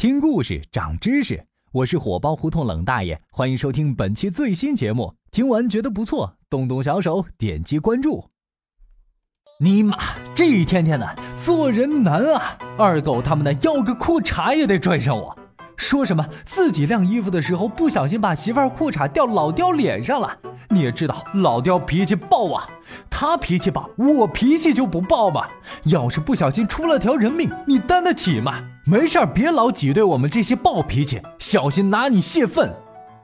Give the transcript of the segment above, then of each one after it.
听故事长知识，我是火爆胡同冷大爷，欢迎收听本期最新节目。听完觉得不错，动动小手点击关注。尼玛，这一天天的做人难啊！二狗他们的要个裤衩也得拽上我。说什么自己晾衣服的时候不小心把媳妇儿裤衩掉老刁脸上了？你也知道老刁脾气暴啊，他脾气暴，我脾气就不暴吗？要是不小心出了条人命，你担得起吗？没事儿别老挤兑我们这些暴脾气，小心拿你泄愤。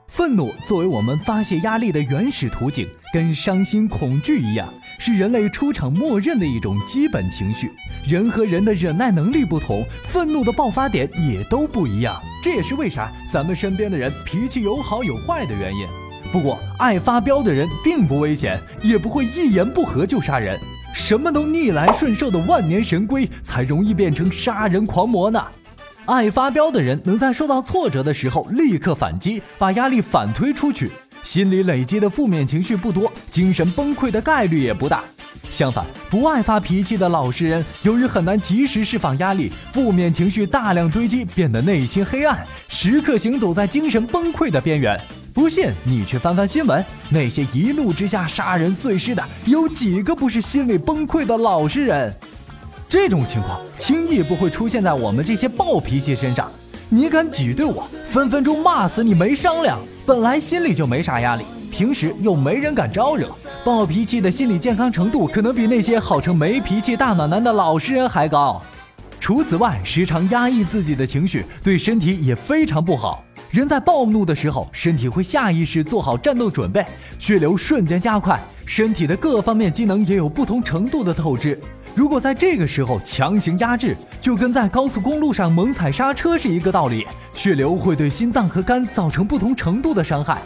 愤怒作为我们发泄压力的原始途径，跟伤心、恐惧一样，是人类出场默认的一种基本情绪。人和人的忍耐能力不同，愤怒的爆发点也都不一样。这也是为啥咱们身边的人脾气有好有坏的原因。不过，爱发飙的人并不危险，也不会一言不合就杀人。什么都逆来顺受的万年神龟，才容易变成杀人狂魔呢。爱发飙的人能在受到挫折的时候立刻反击，把压力反推出去，心里累积的负面情绪不多，精神崩溃的概率也不大。相反，不爱发脾气的老实人，由于很难及时释放压力，负面情绪大量堆积，变得内心黑暗，时刻行走在精神崩溃的边缘。不信你去翻翻新闻，那些一怒之下杀人碎尸的，有几个不是心理崩溃的老实人？这种情况轻易不会出现在我们这些暴脾气身上。你敢挤兑我，分分钟骂死你没商量。本来心里就没啥压力，平时又没人敢招惹，暴脾气的心理健康程度可能比那些号称没脾气大暖男的老实人还高。除此外，时常压抑自己的情绪，对身体也非常不好。人在暴怒的时候，身体会下意识做好战斗准备，血流瞬间加快，身体的各方面机能也有不同程度的透支。如果在这个时候强行压制，就跟在高速公路上猛踩刹车是一个道理。血流会对心脏和肝造成不同程度的伤害，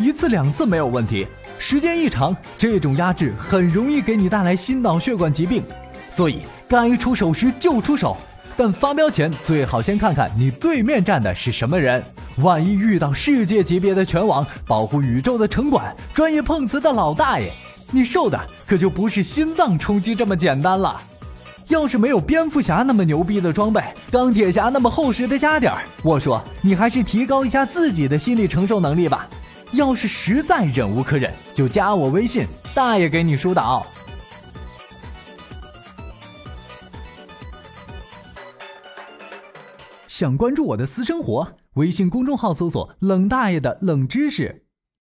一次两次没有问题，时间一长，这种压制很容易给你带来心脑血管疾病。所以该出手时就出手，但发飙前最好先看看你对面站的是什么人。万一遇到世界级别的拳王，保护宇宙的城管，专业碰瓷的老大爷。你受的可就不是心脏冲击这么简单了。要是没有蝙蝠侠那么牛逼的装备，钢铁侠那么厚实的家底儿，我说你还是提高一下自己的心理承受能力吧。要是实在忍无可忍，就加我微信，大爷给你疏导。想关注我的私生活，微信公众号搜索“冷大爷的冷知识”。